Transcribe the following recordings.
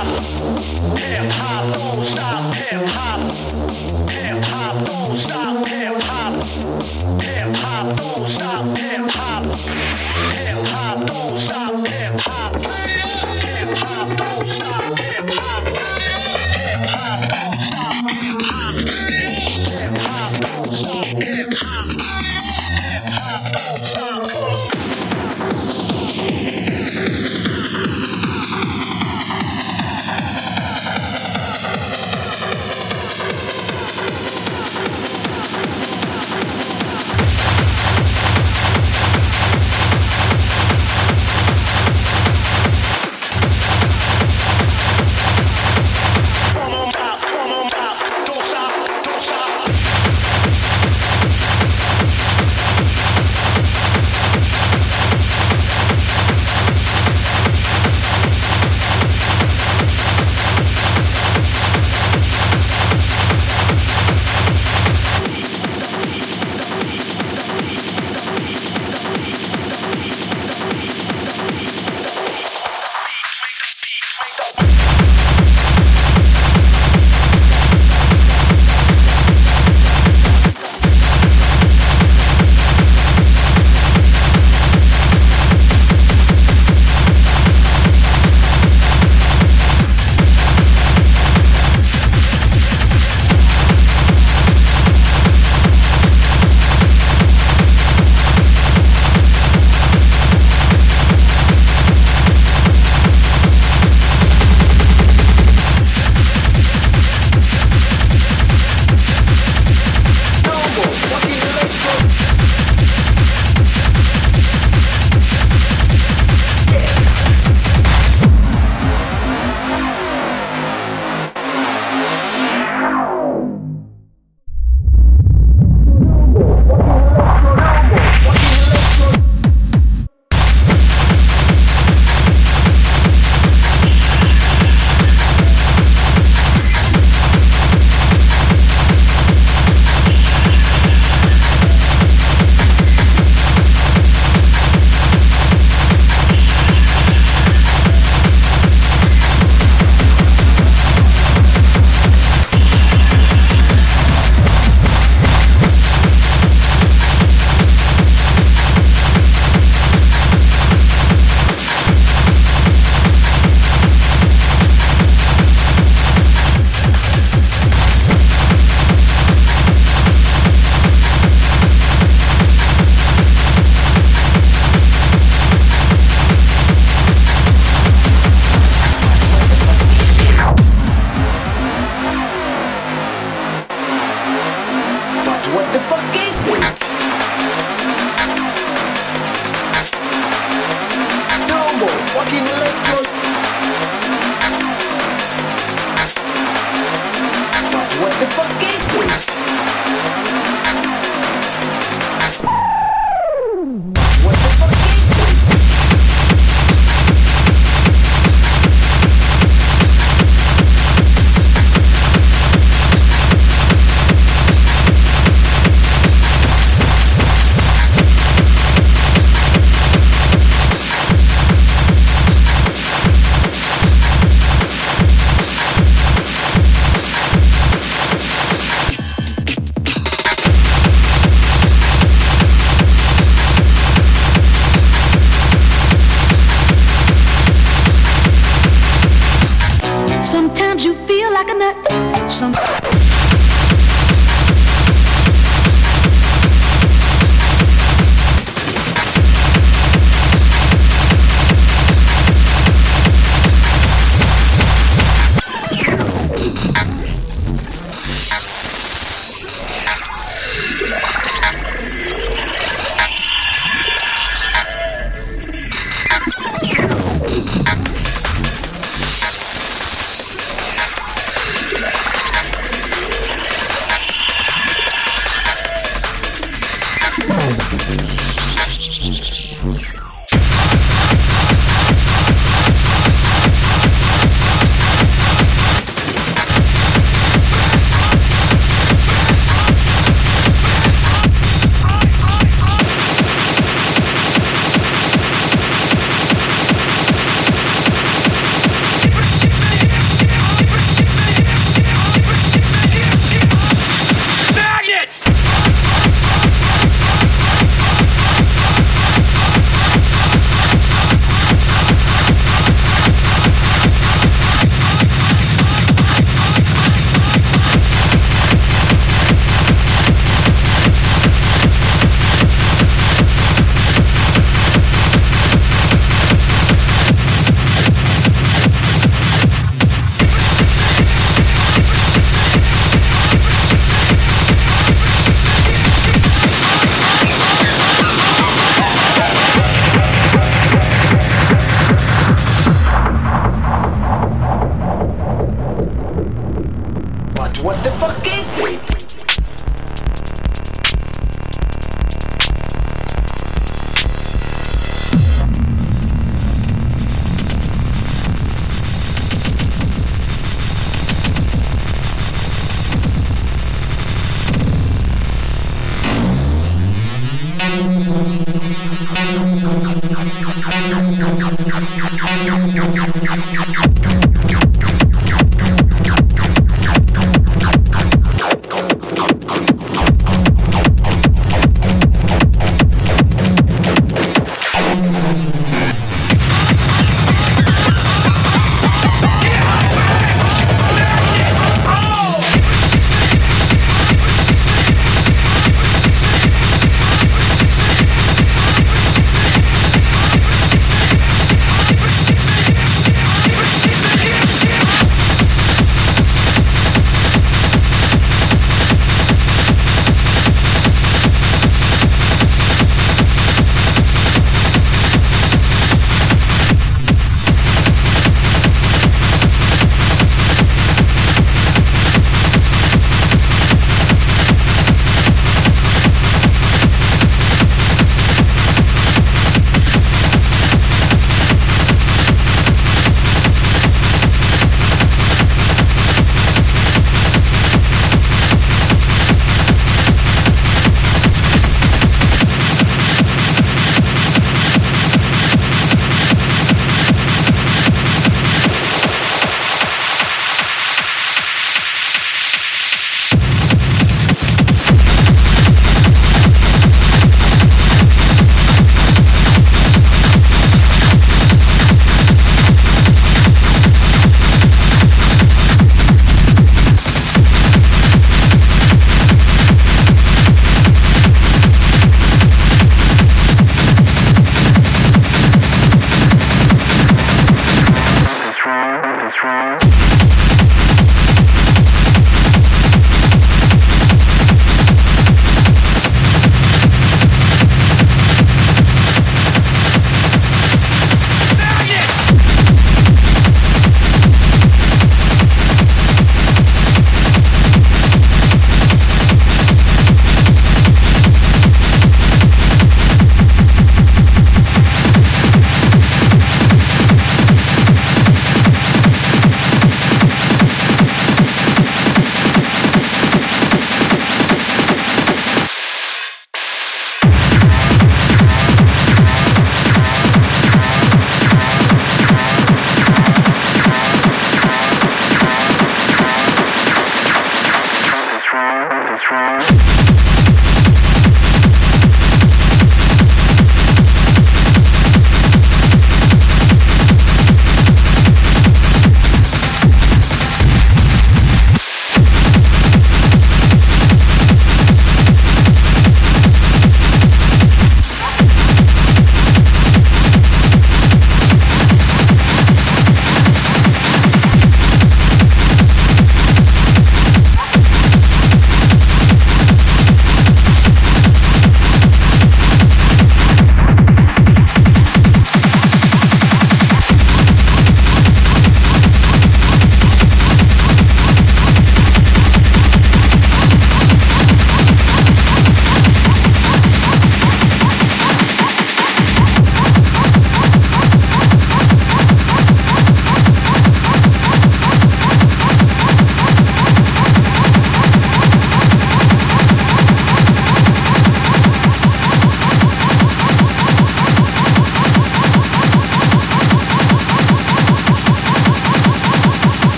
hop, hip hop, don't stop, hip hop, hip hop, don't stop, hip hop, hip hop, don't stop, hip hop, hip hop, don't stop, hip hop, hip hop, don't stop, hip hop, hip hop, don't stop, hip hop, hip hop, don't stop, hip hop, hip hop, don't stop.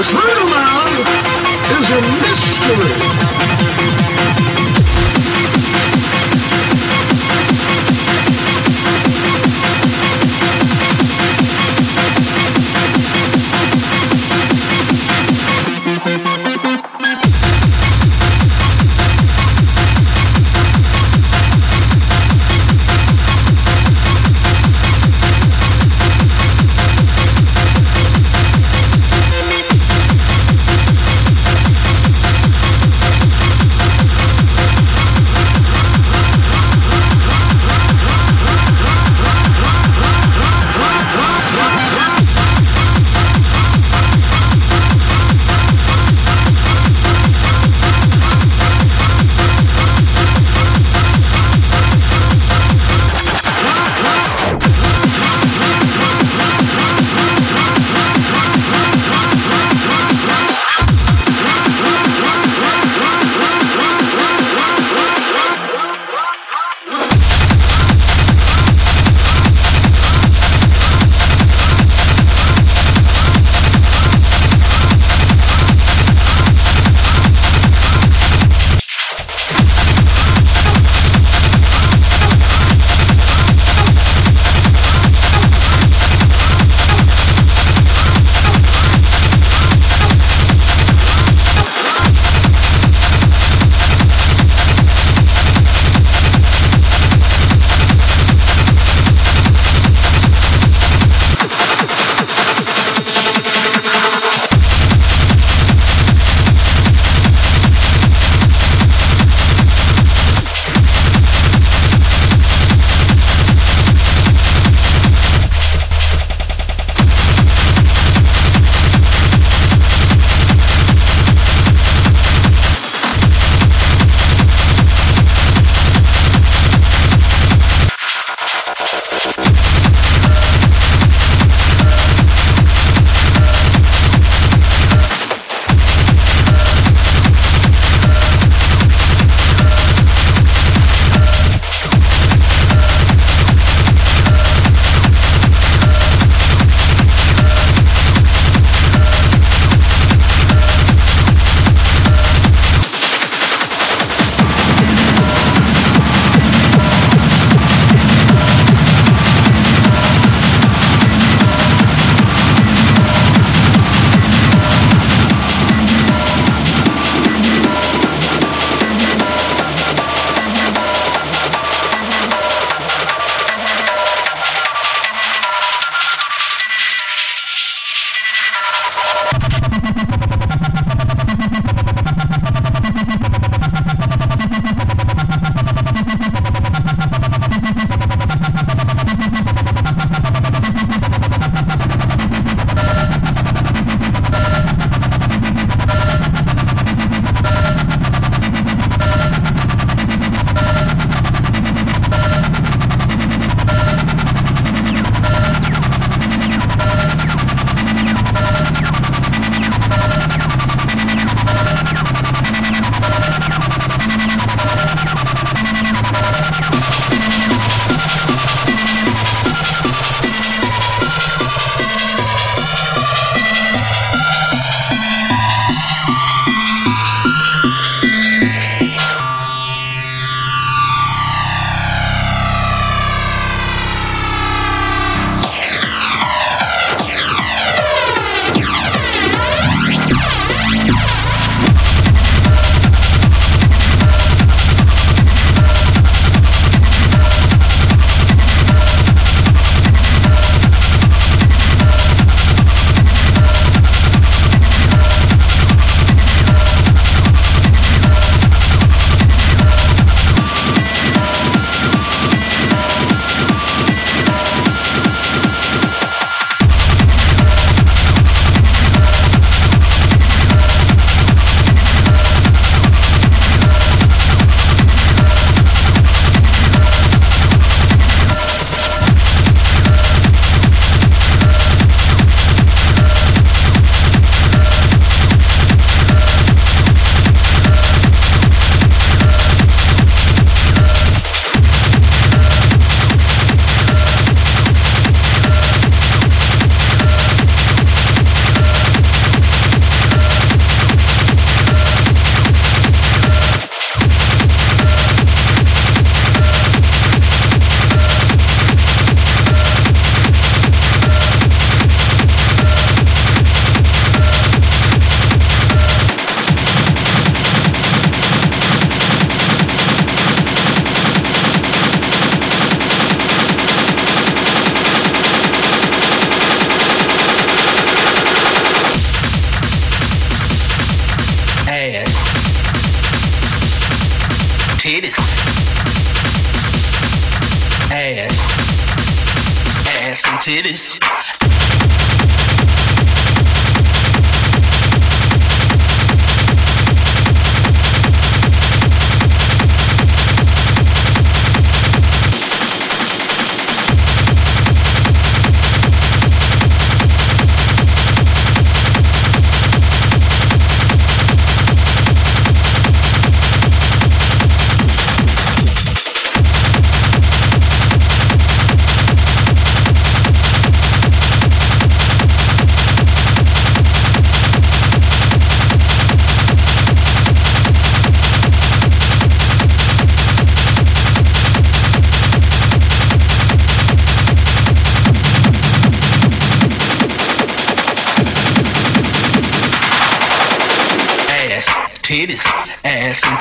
True man is a mystery.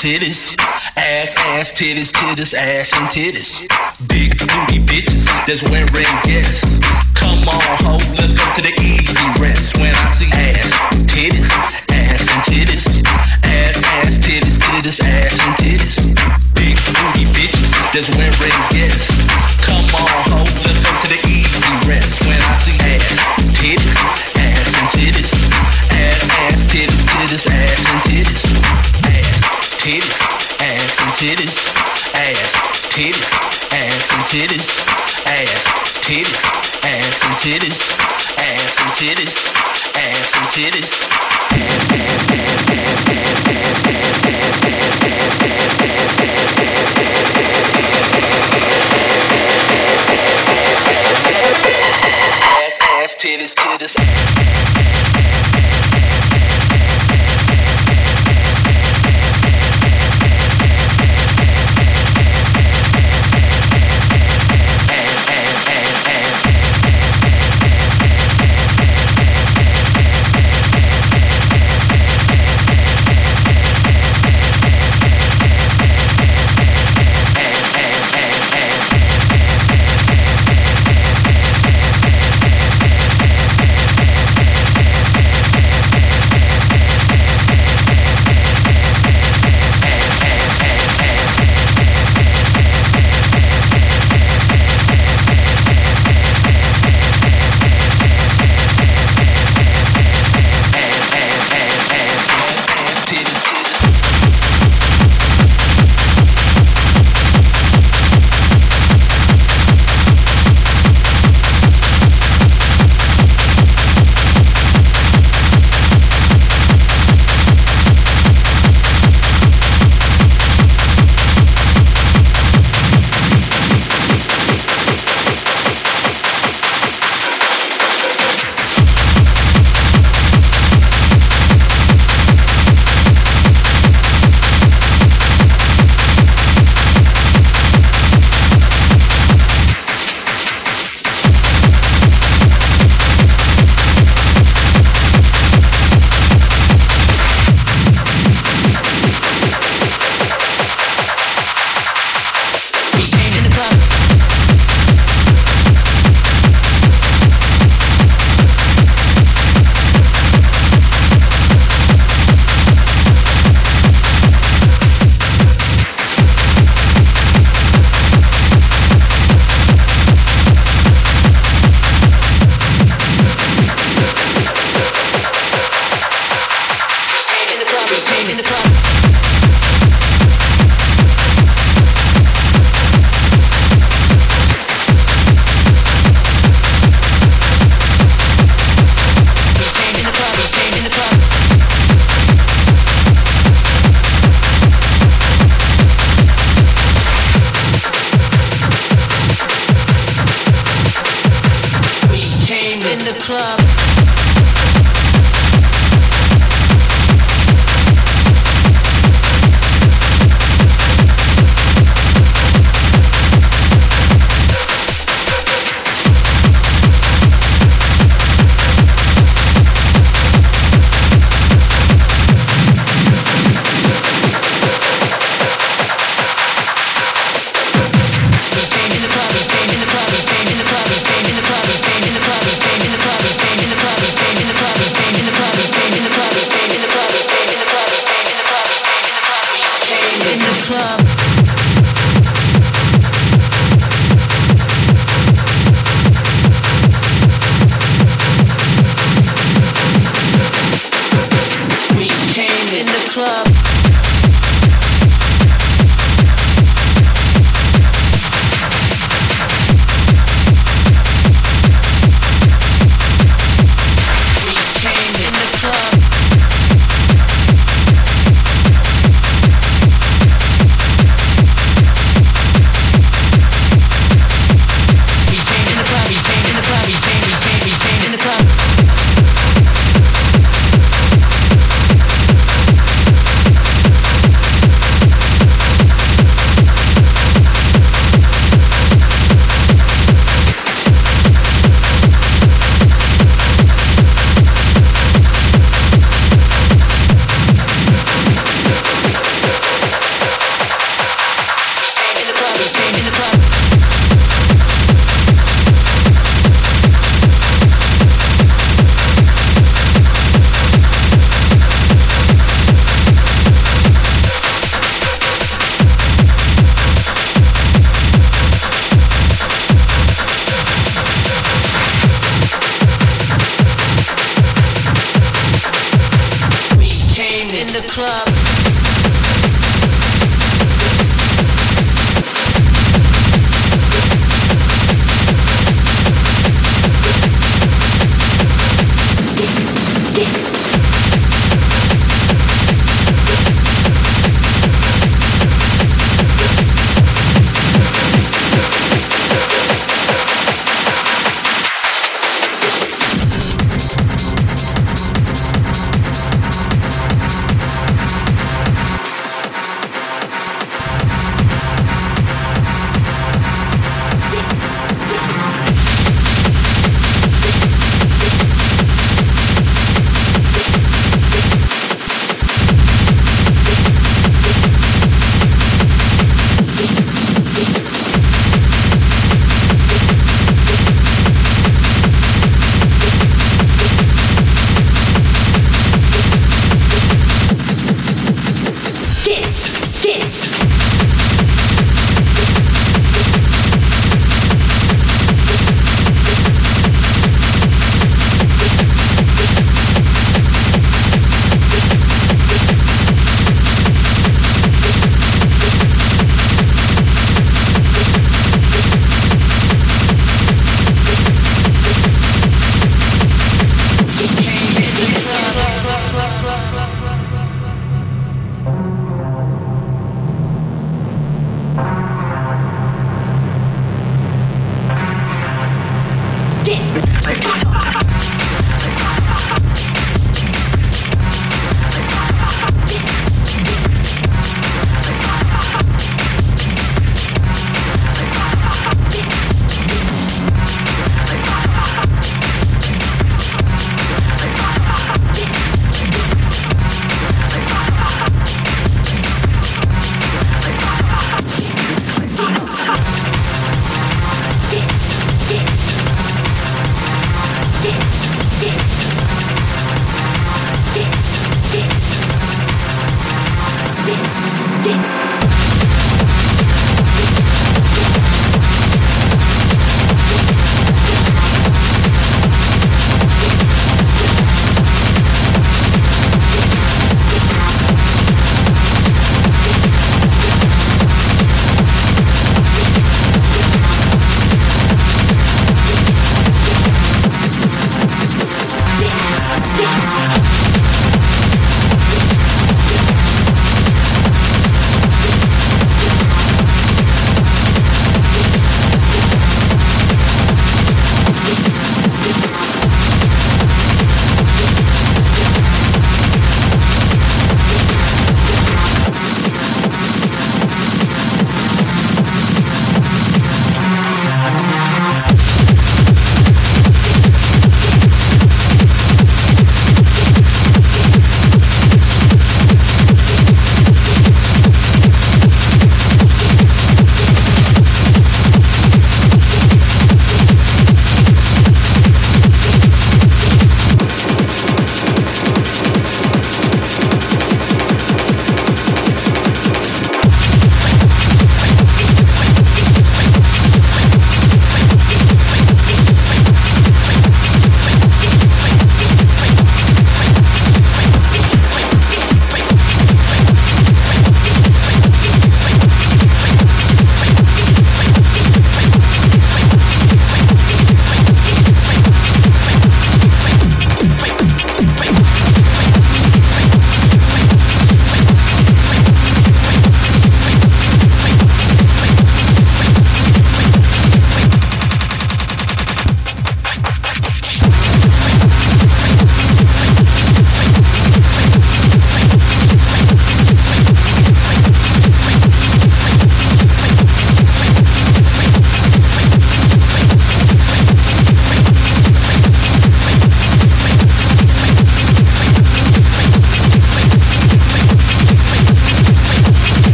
Titties, ass, ass, titties, titties, ass and titties. Big booty bitches that's wearing guests. Come on, ho, let's go to the easy rest. When I see ass, titties, ass and titties, ass, ass, titties, titties, ass and titties. Big booty bitches that's wearing guests. Come on, ho, let's go to the easy rest. When I see ass, titties, titties, ass and titties, ass, titties, ass and titties, ass, titties, ass and titties, ass and titties, ass and titties, ass, ass, ass, ass, ass, ass, ass, ass, ass, ass, ass,